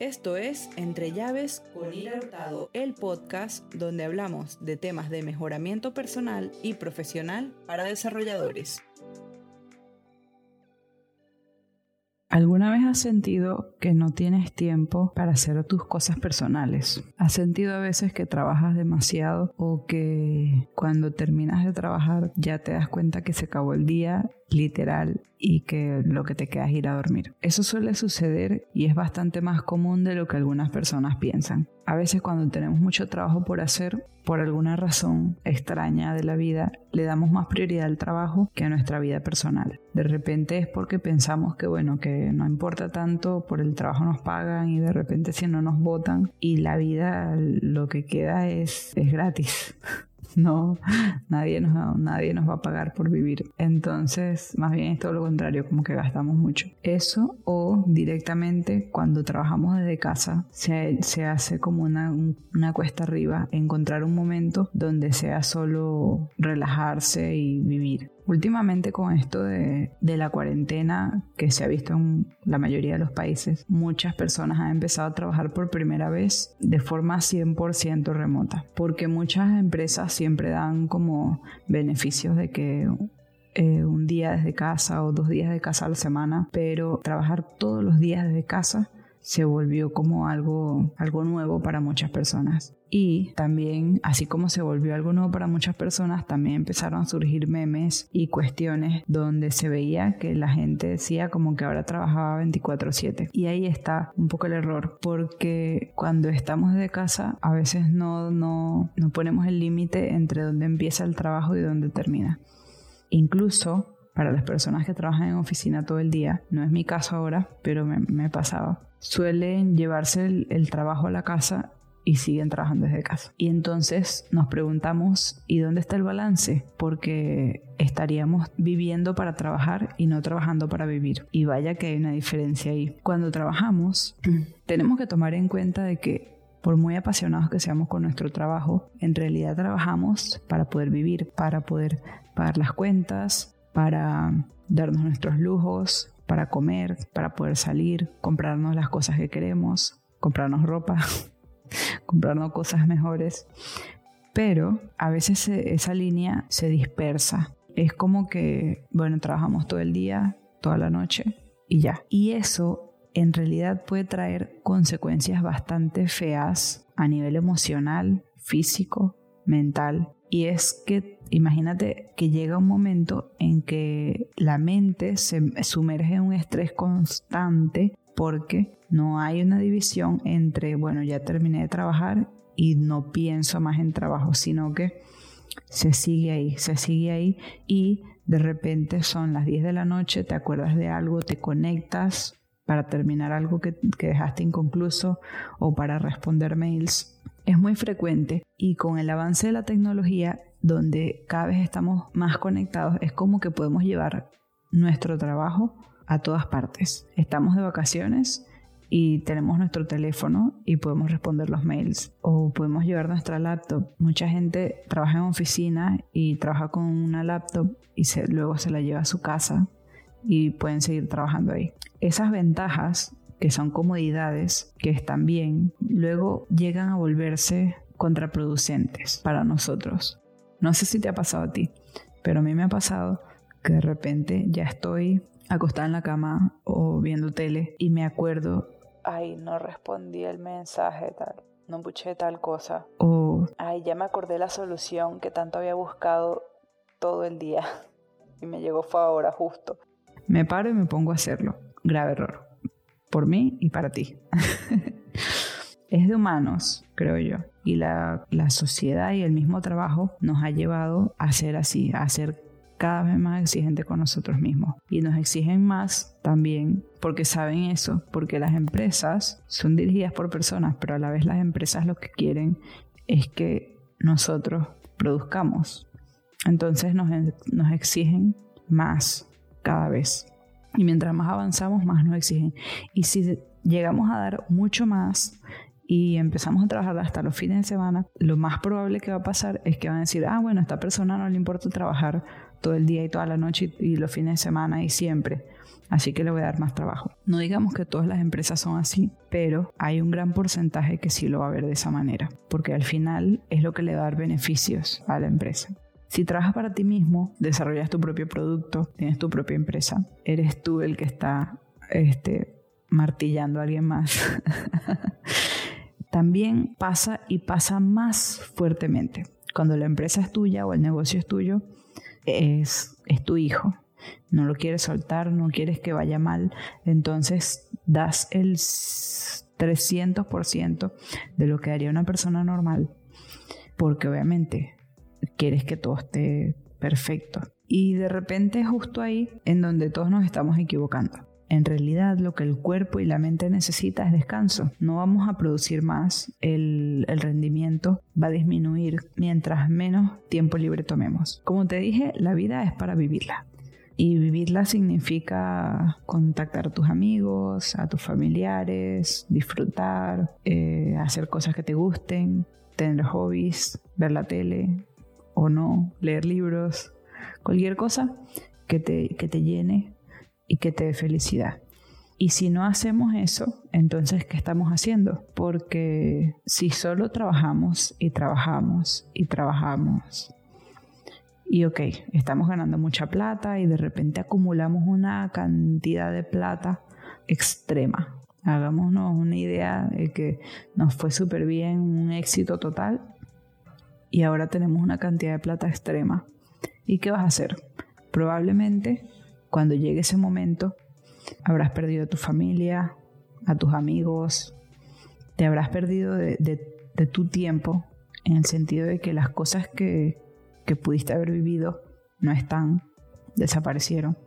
Esto es Entre Llaves con Ira Hurtado, el podcast donde hablamos de temas de mejoramiento personal y profesional para desarrolladores. ¿Alguna vez has sentido que no tienes tiempo para hacer tus cosas personales? ¿Has sentido a veces que trabajas demasiado o que cuando terminas de trabajar ya te das cuenta que se acabó el día literal y que lo que te queda es ir a dormir. Eso suele suceder y es bastante más común de lo que algunas personas piensan. A veces cuando tenemos mucho trabajo por hacer, por alguna razón extraña de la vida, le damos más prioridad al trabajo que a nuestra vida personal. De repente es porque pensamos que bueno, que no importa tanto, por el trabajo nos pagan y de repente si no nos votan y la vida lo que queda es, es gratis. no, nadie nos, nadie nos va a pagar por vivir. Entonces, más bien es todo lo contrario, como que gastamos mucho. Eso o directamente cuando trabajamos desde casa se, se hace como una, una cuesta arriba, encontrar un momento donde sea solo relajarse y vivir. Últimamente con esto de, la cuarentena que se ha visto en la mayoría de los países, muchas personas han empezado a trabajar por primera vez de forma 100% remota, porque muchas empresas siempre dan como beneficios de que eh, un día desde casa o dos días de casa a la semana, pero trabajar todos los días desde casa se volvió como algo, algo nuevo para muchas personas. Y también, así como se volvió algo nuevo para muchas personas, también empezaron a surgir memes y cuestiones donde se veía que la gente decía como que ahora trabajaba 24/7. Y ahí está un poco el error, porque cuando estamos de casa a veces no, no, no ponemos el límite entre dónde empieza el trabajo y dónde termina. Incluso para las personas que trabajan en oficina todo el día, no es mi caso ahora, pero me, pasaba, suelen llevarse el, trabajo a la casa y siguen trabajando desde casa. Y entonces nos preguntamos, ¿y dónde está el balance? Porque estaríamos viviendo para trabajar y no trabajando para vivir. Y vaya que hay una diferencia ahí. Cuando trabajamos, tenemos que tomar en cuenta de que por muy apasionados que seamos con nuestro trabajo, en realidad trabajamos para poder vivir, para poder pagar las cuentas, para darnos nuestros lujos, para comer, para poder salir, comprarnos las cosas que queremos, comprarnos ropa, comprarnos cosas mejores. Pero a veces esa línea se dispersa. Es como que, bueno, trabajamos todo el día, toda la noche y ya. Y eso en realidad puede traer consecuencias bastante feas a nivel emocional, físico, mental. Y es que imagínate que llega un momento en que la mente se sumerge en un estrés constante porque no hay una división entre, bueno, ya terminé de trabajar y no pienso más en trabajo, sino que se sigue ahí, se sigue ahí y de repente son las 10 de la noche, te acuerdas de algo, te conectas para terminar algo que, que dejaste inconcluso o para responder mails. Es muy frecuente y con el avance de la tecnología donde cada vez estamos más conectados, es como que podemos llevar nuestro trabajo a todas partes. Estamos de vacaciones y tenemos nuestro teléfono y podemos responder los mails o podemos llevar nuestra laptop. Mucha gente trabaja en oficina y trabaja con una laptop y luego se la lleva a su casa y pueden seguir trabajando ahí. Esas ventajas que son comodidades, que están bien, luego llegan a volverse contraproducentes para nosotros. No sé si te ha pasado a ti, pero a mí me ha pasado que de repente ya estoy acostada en la cama o viendo tele y me acuerdo, ay, no respondí el mensaje tal, no puché tal cosa. O, ay, ya me acordé la solución que tanto había buscado todo el día y me llegó fue ahora justo. Me paro y me pongo a hacerlo. Grave error. Por mí y para ti. es de humanos, creo yo. Y la, sociedad y el mismo trabajo nos ha llevado a ser así, a ser cada vez más exigentes con nosotros mismos. Y nos exigen más también porque saben eso, porque las empresas son dirigidas por personas, pero a la vez las empresas lo que quieren es que nosotros produzcamos. Entonces nos, nos exigen más cada vez. Y mientras más avanzamos, más nos exigen. Y si llegamos a dar mucho más, y empezamos a trabajar hasta los fines de semana, lo más probable que va a pasar es que van a decir, ah, bueno, a esta persona no le importa trabajar todo el día y toda la noche y, los fines de semana y siempre. así que le voy a dar más trabajo. No digamos que todas las empresas son así, pero hay un gran porcentaje que sí lo va a ver de esa manera, porque al final es lo que le va a dar beneficios a la empresa. Si trabajas para ti mismo, desarrollas tu propio producto, tienes tu propia empresa, eres tú el que está este, martillando a alguien más. También pasa y pasa más fuertemente. Cuando la empresa es tuya o el negocio es tuyo, es, es tu hijo. No lo quieres soltar, no quieres que vaya mal, entonces das el 300% de lo que haría una persona normal, porque obviamente quieres que todo esté perfecto. Y de repente justo ahí en donde todos nos estamos equivocando. En realidad lo que el cuerpo y la mente necesita es descanso. No vamos a producir más, el, el, rendimiento va a disminuir mientras menos tiempo libre tomemos. Como te dije, la vida es para vivirla. Y vivirla significa contactar a tus amigos, a tus familiares, disfrutar, eh, hacer cosas que te gusten, tener hobbies, ver la tele, o no, leer libros, cualquier cosa que te, que te llene y que te dé felicidad. Y si no hacemos eso, entonces, ¿qué estamos haciendo? Porque si solo trabajamos y trabajamos y trabajamos, y ok, estamos ganando mucha plata y de repente acumulamos una cantidad de plata extrema. Hagámonos una idea de que nos fue súper bien, un éxito total, y ahora tenemos una cantidad de plata extrema. ¿Y qué vas a hacer? Probablemente cuando llegue ese momento habrás perdido a tu familia, a tus amigos, te habrás perdido de, tu tiempo en el sentido de que las cosas que, que pudiste haber vivido no están, desaparecieron.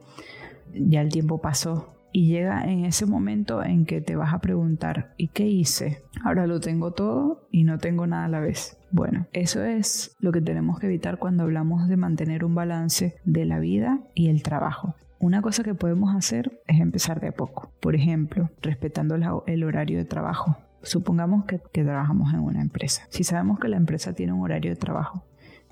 Ya el tiempo pasó y llega en ese momento en que te vas a preguntar, ¿y qué hice? Ahora lo tengo todo y no tengo nada a la vez. Bueno, eso es lo que tenemos que evitar cuando hablamos de mantener un balance de la vida y el trabajo. Una cosa que podemos hacer es empezar de a poco. Por ejemplo, respetando el horario de trabajo. Supongamos que, trabajamos en una empresa. Si sabemos que la empresa tiene un horario de trabajo,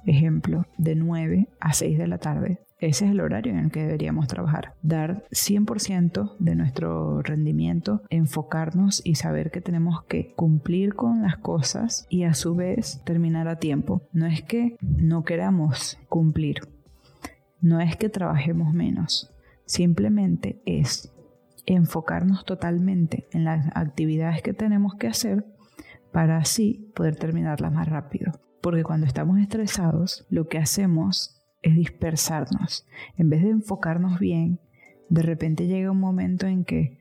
ejemplo, de 9 a 6 de la tarde, ese es el horario en el que deberíamos trabajar. Dar 100% de nuestro rendimiento, enfocarnos y saber que tenemos que cumplir con las cosas y a su vez terminar a tiempo. No es que no queramos cumplir, no es que trabajemos menos, simplemente es enfocarnos totalmente en las actividades que tenemos que hacer para así poder terminarlas más rápido. Porque cuando estamos estresados, lo que hacemos es dispersarnos. En vez de enfocarnos bien, de repente llega un momento en que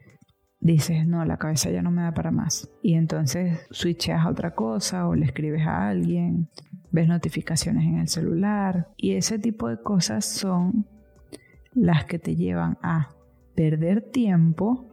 dices, no, la cabeza ya no me da para más. Y entonces switcheas a otra cosa o le escribes a alguien, ves notificaciones en el celular. Y ese tipo de cosas son las que te llevan a perder tiempo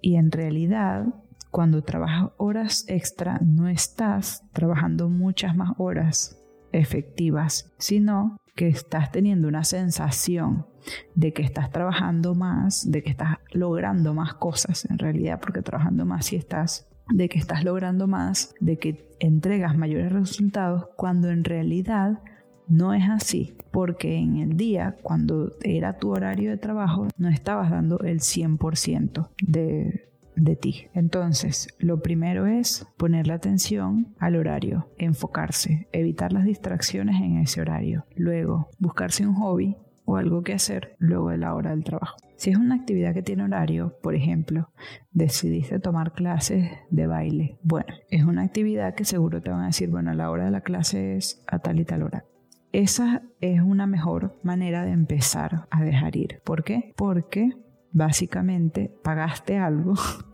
y en realidad cuando trabajas horas extra no estás trabajando muchas más horas efectivas, sino que estás teniendo una sensación de que estás trabajando más, de que estás logrando más cosas en realidad, porque trabajando más si estás, de que estás logrando más, de que entregas mayores resultados, cuando en realidad no es así, porque en el día, cuando era tu horario de trabajo, no estabas dando el 100% de, de ti. Entonces, lo primero es poner la atención al horario, enfocarse, evitar las distracciones en ese horario. Luego, buscarse un hobby o algo que hacer luego de la hora del trabajo. Si es una actividad que tiene horario, por ejemplo, decidiste tomar clases de baile, bueno, es una actividad que seguro te van a decir, bueno, la hora de la clase es a tal y tal hora. Esa es una mejor manera de empezar a dejar ir. ¿Por qué? Porque básicamente pagaste algo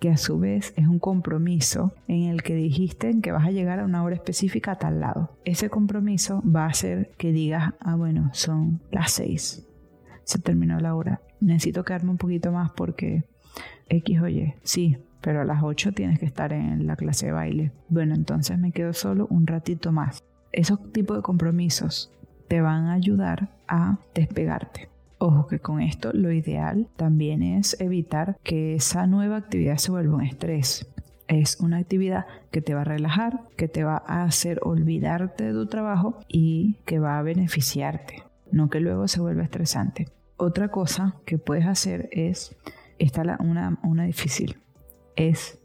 que a su vez es un compromiso en el que dijiste que vas a llegar a una hora específica a tal lado. Ese compromiso va a hacer que digas, ah, bueno, son las seis, se terminó la hora, necesito quedarme un poquito más porque X o Y, sí, pero a las 8 tienes que estar en la clase de baile. Bueno, entonces me quedo solo un ratito más. Esos tipos de compromisos te van a ayudar a despegarte. Ojo que con esto lo ideal también es evitar que esa nueva actividad se vuelva un estrés. Es una actividad que te va a relajar, que te va a hacer olvidarte de tu trabajo y que va a beneficiarte, no que luego se vuelva estresante. Otra cosa que puedes hacer es, está la, una, una difícil, es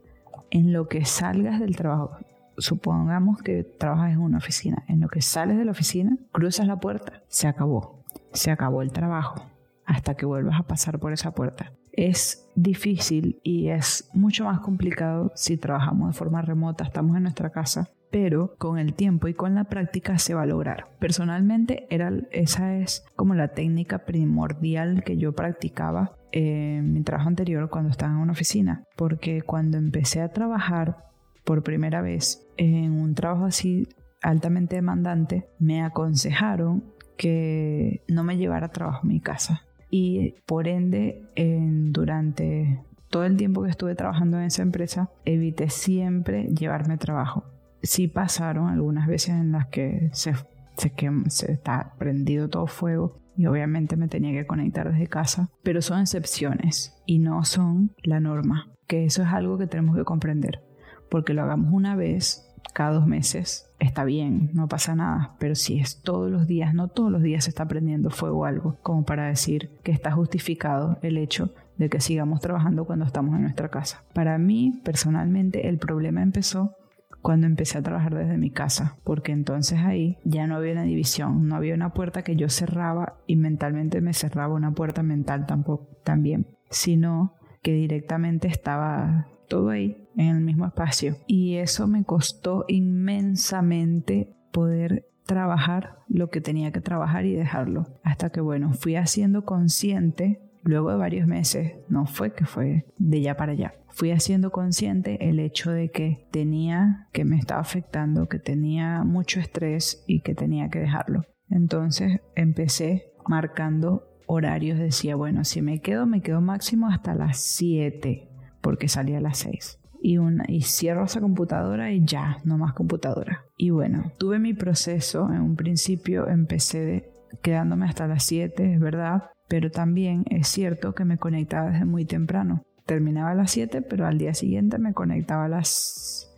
en lo que salgas del trabajo. Supongamos que trabajas en una oficina. En lo que sales de la oficina, cruzas la puerta, se acabó. Se acabó el trabajo hasta que vuelvas a pasar por esa puerta. Es difícil y es mucho más complicado si trabajamos de forma remota, estamos en nuestra casa, pero con el tiempo y con la práctica se va a lograr. Personalmente era, esa es como la técnica primordial que yo practicaba en mi trabajo anterior cuando estaba en una oficina, porque cuando empecé a trabajar por primera vez en un trabajo así altamente demandante, me aconsejaron que no me llevara trabajo a mi casa. Y por ende, durante todo el tiempo que estuve trabajando en esa empresa, evité siempre llevarme trabajo. Sí pasaron algunas veces en las que se, se, está prendido todo fuego y obviamente me tenía que conectar desde casa, pero son excepciones y no son la norma, que eso es algo que tenemos que comprender, porque lo hagamos una vez cada dos meses, está bien, no pasa nada, pero si es todos los días, no todos los días se está prendiendo fuego algo, como para decir que está justificado el hecho de que sigamos trabajando cuando estamos en nuestra casa. Para mí, personalmente, el problema empezó cuando empecé a trabajar desde mi casa, porque entonces ahí ya no había una división, no había una puerta que yo cerraba y mentalmente me cerraba una puerta mental tampoco también, sino que directamente estaba todo ahí en el mismo espacio. Y eso me costó inmensamente poder trabajar lo que tenía que trabajar y dejarlo. Hasta que, bueno, fui haciendo consciente, luego de varios meses, no fue que fue de ya para allá, fui haciendo consciente el hecho de que tenía, que me estaba afectando, que tenía mucho estrés y que tenía que dejarlo. Entonces empecé marcando horarios, decía, bueno, si me quedo, me quedo máximo hasta las 7 porque salía a las 6. Y, una, cierro esa computadora y ya, no más computadora. Y bueno, tuve mi proceso. En un principio empecé quedándome hasta las 7, es verdad, pero también es cierto que me conectaba desde muy temprano. Terminaba a las 7, pero al día siguiente me conectaba a las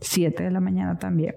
7 de la mañana también.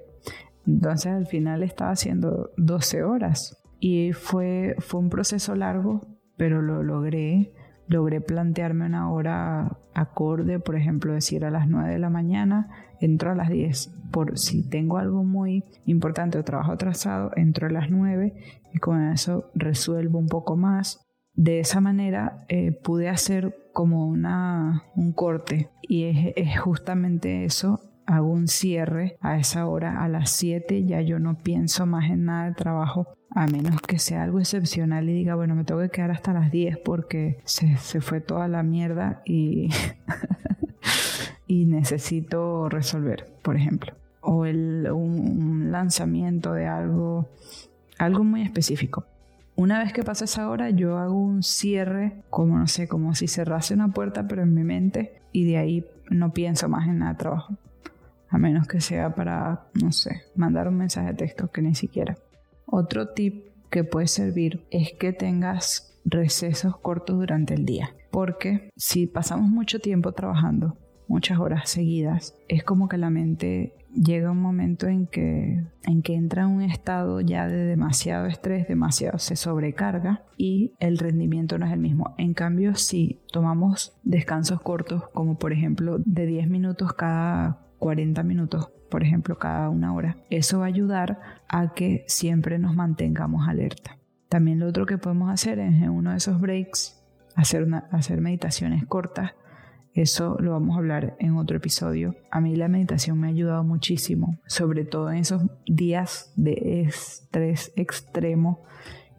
Entonces al final estaba haciendo 12 horas y fue, fue un proceso largo, pero lo logré logré plantearme una hora acorde, por ejemplo, decir a las 9 de la mañana, entro a las 10. Por si tengo algo muy importante o trabajo atrasado, entro a las 9 y con eso resuelvo un poco más. De esa manera eh, pude hacer como una, un corte y es, es justamente eso hago un cierre a esa hora, a las 7 ya yo no pienso más en nada de trabajo, a menos que sea algo excepcional y diga, bueno, me tengo que quedar hasta las 10 porque se, fue toda la mierda y, y necesito resolver, por ejemplo. O el, un, lanzamiento de algo, algo muy específico. Una vez que pasa esa hora, yo hago un cierre, como no sé, como si cerrase una puerta, pero en mi mente, y de ahí no pienso más en nada de trabajo a menos que sea para, no sé, mandar un mensaje de texto que ni siquiera. Otro tip que puede servir es que tengas recesos cortos durante el día, porque si pasamos mucho tiempo trabajando, muchas horas seguidas, es como que la mente llega un momento en que, en que entra en un estado ya de demasiado estrés, demasiado se sobrecarga y el rendimiento no es el mismo. En cambio, si tomamos descansos cortos, como por ejemplo de 10 minutos cada 40 minutos, por ejemplo, cada una hora. Eso va a ayudar a que siempre nos mantengamos alerta. También lo otro que podemos hacer es en uno de esos breaks hacer, hacer meditaciones cortas. Eso lo vamos a hablar en otro episodio. A mí la meditación me ha ayudado muchísimo, sobre todo en esos días de estrés extremo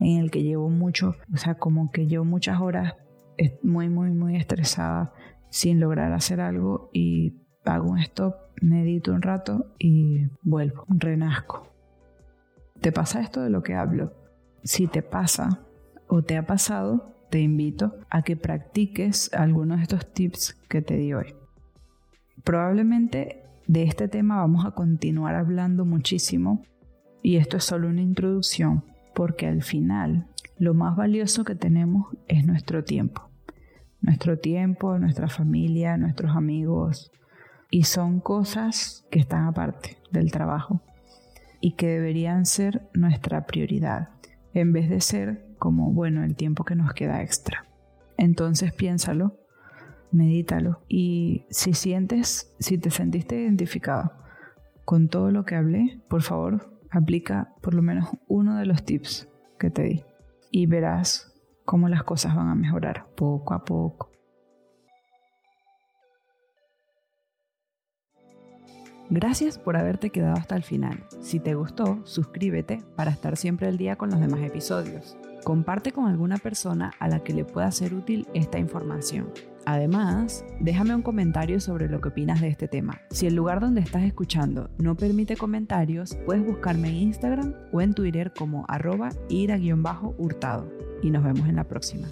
en el que llevo mucho, o sea, como que llevo muchas horas muy, muy, muy estresada sin lograr hacer algo y hago un stop, medito un rato y vuelvo, renazco. ¿Te pasa esto de lo que hablo? Si te pasa o te ha pasado, te invito a que practiques algunos de estos tips que te di hoy. Probablemente de este tema vamos a continuar hablando muchísimo y esto es solo una introducción porque al final lo más valioso que tenemos es nuestro tiempo. Nuestro tiempo, nuestra familia, nuestros amigos, y son cosas que están aparte del trabajo y que deberían ser nuestra prioridad en vez de ser como, bueno, el tiempo que nos queda extra. Entonces piénsalo, medítalo y si sientes, si te sentiste identificado con todo lo que hablé, por favor, aplica por lo menos uno de los tips que te di y verás cómo las cosas van a mejorar poco a poco. Gracias por haberte quedado hasta el final. Si te gustó, suscríbete para estar siempre al día con los demás episodios. Comparte con alguna persona a la que le pueda ser útil esta información. Además, déjame un comentario sobre lo que opinas de este tema. Si el lugar donde estás escuchando no permite comentarios, puedes buscarme en Instagram o en Twitter como arroba ira-hurtado. Y nos vemos en la próxima.